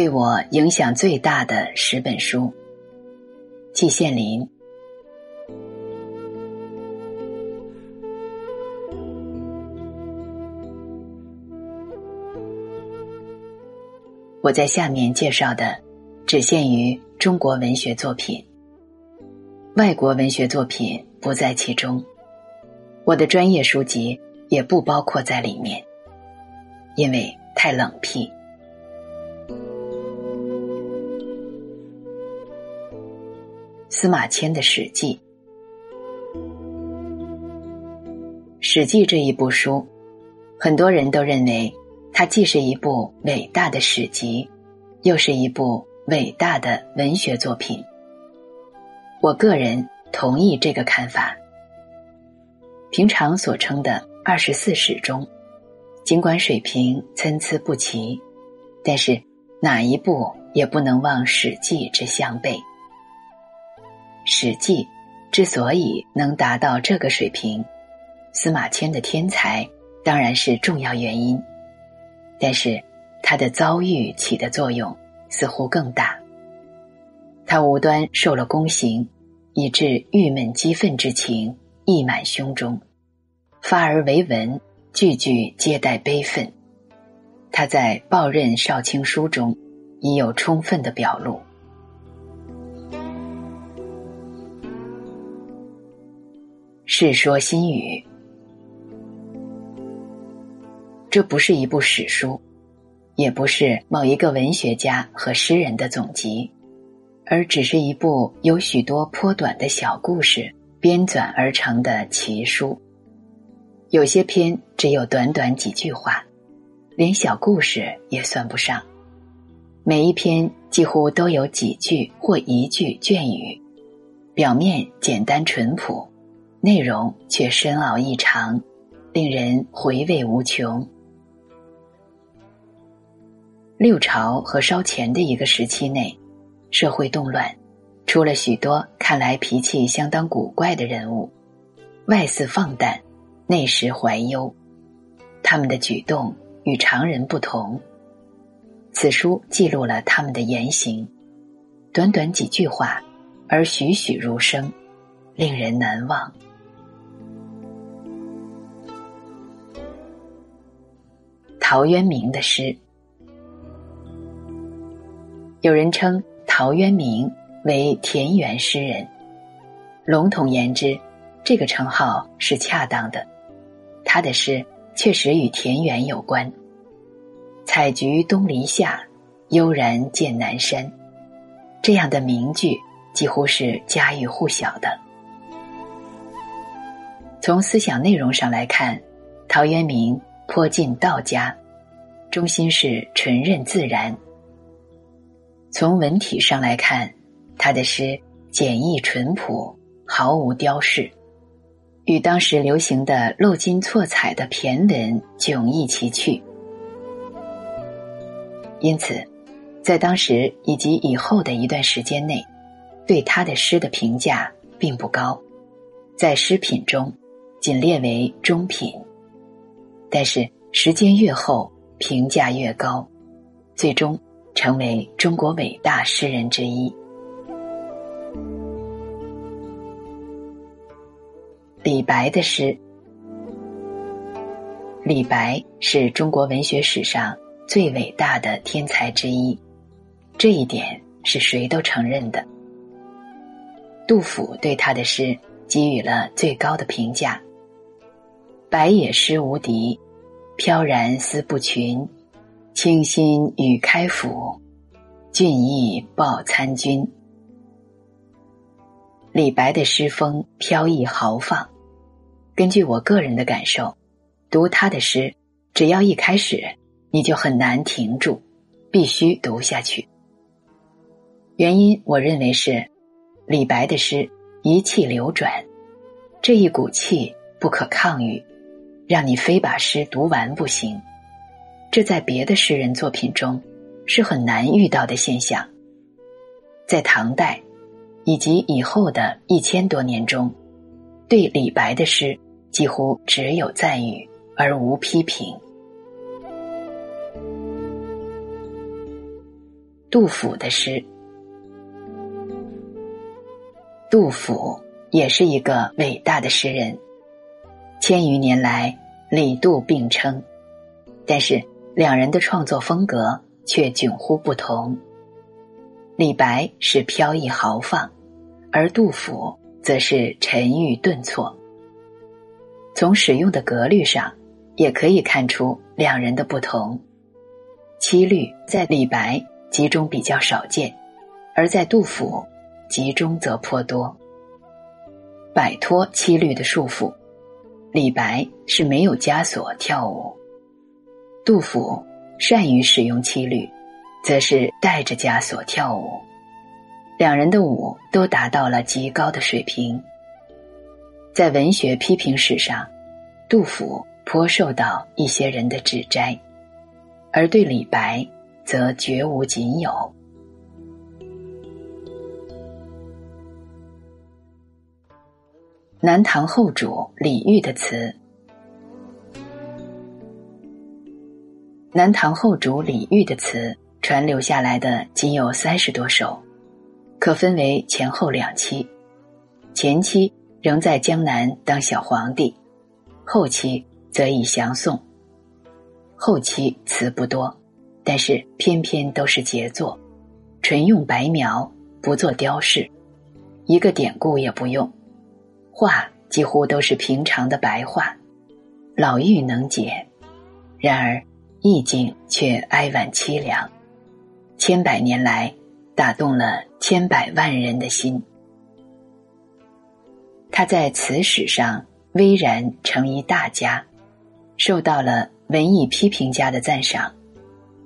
对我影响最大的十本书。季羡林。我在下面介绍的，只限于中国文学作品，外国文学作品不在其中。我的专业书籍也不包括在里面，因为太冷僻。司马迁的《史记》，《史记》这一部书，很多人都认为。它既是一部伟大的史籍，又是一部伟大的文学作品。我个人同意这个看法。平常所称的二十四史中，尽管水平参差不齐，但是哪一部也不能望《史记》之相背。《史记》之所以能达到这个水平，司马迁的天才当然是重要原因。但是，他的遭遇起的作用似乎更大。他无端受了宫刑，以致郁闷激愤之情溢满胸中，发而为文，句句皆带悲愤。他在《报任少卿书》中已有充分的表露。《世说新语》。这不是一部史书，也不是某一个文学家和诗人的总集，而只是一部由许多颇短的小故事编纂而成的奇书。有些篇只有短短几句话，连小故事也算不上。每一篇几乎都有几句或一句隽语，表面简单淳朴，内容却深奥异常，令人回味无穷。六朝和稍前的一个时期内，社会动乱，出了许多看来脾气相当古怪的人物，外似放诞，内实怀忧。他们的举动与常人不同。此书记录了他们的言行，短短几句话，而栩栩如生，令人难忘。陶渊明的诗。有人称陶渊明为田园诗人，笼统言之，这个称号是恰当的。他的诗确实与田园有关，“采菊东篱下，悠然见南山”这样的名句几乎是家喻户晓的。从思想内容上来看，陶渊明颇近道家，中心是纯任自然。从文体上来看，他的诗简易淳朴，毫无雕饰，与当时流行的漏金错彩的骈文迥异其趣。因此，在当时以及以后的一段时间内，对他的诗的评价并不高，在诗品中仅列为中品。但是时间越后，评价越高，最终。成为中国伟大诗人之一。李白的诗，李白是中国文学史上最伟大的天才之一，这一点是谁都承认的。杜甫对他的诗给予了最高的评价：“白也诗无敌，飘然思不群。”清新与开府，俊逸报参军。李白的诗风飘逸豪放。根据我个人的感受，读他的诗，只要一开始，你就很难停住，必须读下去。原因，我认为是李白的诗一气流转，这一股气不可抗御，让你非把诗读完不行。这在别的诗人作品中是很难遇到的现象。在唐代以及以后的一千多年中，对李白的诗几乎只有赞誉而无批评。杜甫的诗。杜甫也是一个伟大的诗人，千余年来李杜并称，但是两人的创作风格却迥乎不同。李白是飘逸豪放，而杜甫则是沉郁顿挫。从使用的格律上，也可以看出两人的不同。七律在李白集中比较少见，而在杜甫。集中则颇多。摆脱七律的束缚，李白是没有枷锁跳舞；杜甫善于使用七律，则是带着枷锁跳舞。两人的舞都达到了极高的水平。在文学批评史上，杜甫颇受到一些人的指摘，而对李白则绝无仅有。南唐后主李煜的词，南唐后主李煜的词传留下来的仅有三十多首，可分为前后两期。前期仍在江南当小皇帝，后期则已降宋。后期词不多，但是偏偏都是杰作，纯用白描，不做雕饰，一个典故也不用。画几乎都是平常的白话，老妪能解，然而意境却哀婉凄凉，千百年来打动了千百万人的心。他在词史上巍然成一大家，受到了文艺批评家的赞赏，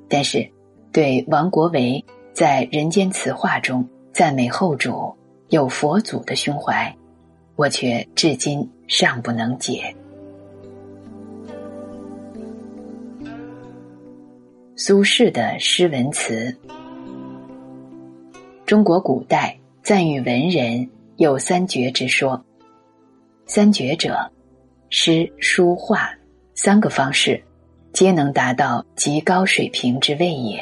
但是对王国维在《人间词话》中赞美后主有佛祖的胸怀。我却至今尚不能解。苏轼的诗文词，中国古代赞誉文人有三绝之说。三绝者，诗、书、画三个方式，皆能达到极高水平之谓也。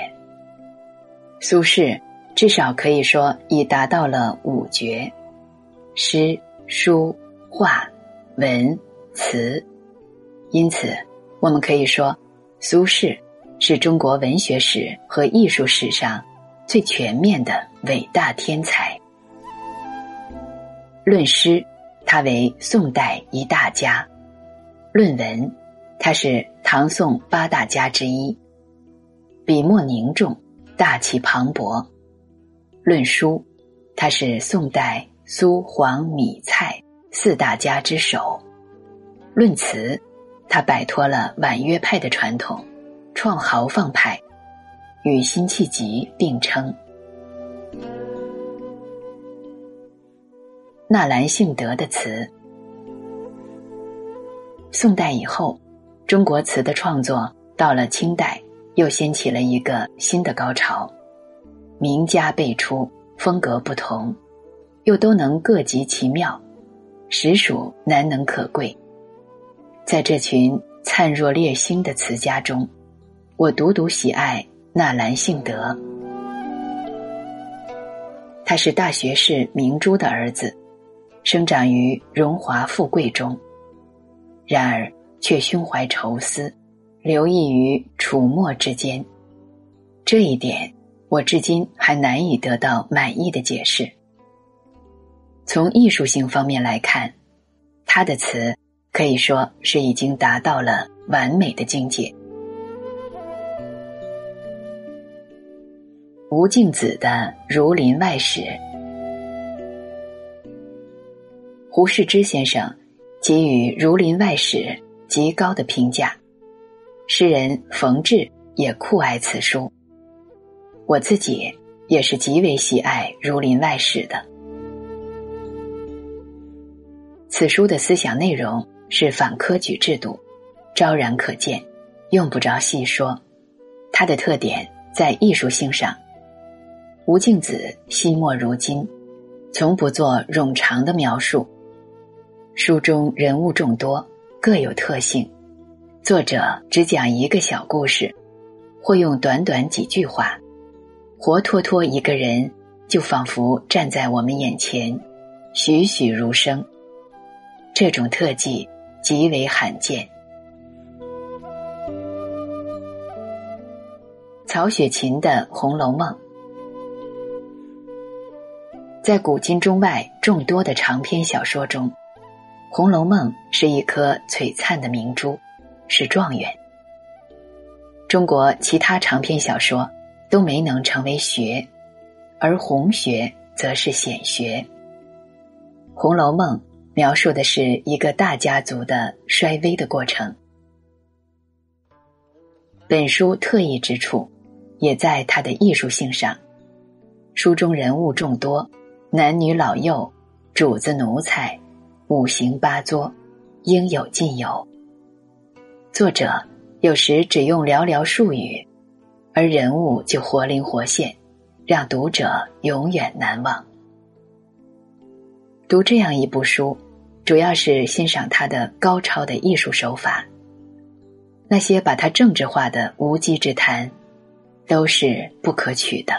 苏轼至少可以说已达到了五绝，诗。书、画、文、词，因此我们可以说，苏轼是中国文学史和艺术史上最全面的伟大天才。论诗，他为宋代一大家；论文，他是唐宋八大家之一，笔墨凝重，大气磅礴；论书，他是宋代。苏黄米蔡四大家之首。论词，他摆脱了婉约派的传统，创豪放派，与辛弃疾并称。纳兰性德的词，宋代以后，中国词的创作到了清代，又掀起了一个新的高潮，名家辈出，风格不同。又都能各极其妙，实属难能可贵。在这群灿若烈星的词家中，我独独喜爱纳兰性德。他是大学士明珠的儿子，生长于荣华富贵中，然而却胸怀愁思，留意于楚墨之间。这一点，我至今还难以得到满意的解释。从艺术性方面来看，他的词可以说是已经达到了完美的境界。吴敬梓的《儒林外史》，胡适之先生给予《儒林外史》极高的评价，诗人冯至也酷爱此书。我自己也是极为喜爱《儒林外史》的。此书的思想内容是反科举制度，昭然可见，用不着细说。它的特点在艺术性上。吴敬梓惜墨如金，从不做冗长的描述。书中人物众多，各有特性，作者只讲一个小故事，或用短短几句话，活脱脱一个人就仿佛站在我们眼前，栩栩如生。这种特技极为罕见。曹雪芹的《红楼梦》，在古今中外众多的长篇小说中，《红楼梦》是一颗璀璨的明珠，是状元。中国其他长篇小说都没能成为学，而红学则是显学。《红楼梦》描述的是一个大家族的衰微的过程。本书特异之处。也在它的艺术性上，书中人物众多，男女老幼，主子奴才，五行八作，应有尽有。作者有时只用寥寥数语，而人物就活灵活现，让读者永远难忘。读这样一部书，主要是欣赏他的高超的艺术手法。那些把他政治化的无稽之谈。都是不可取的。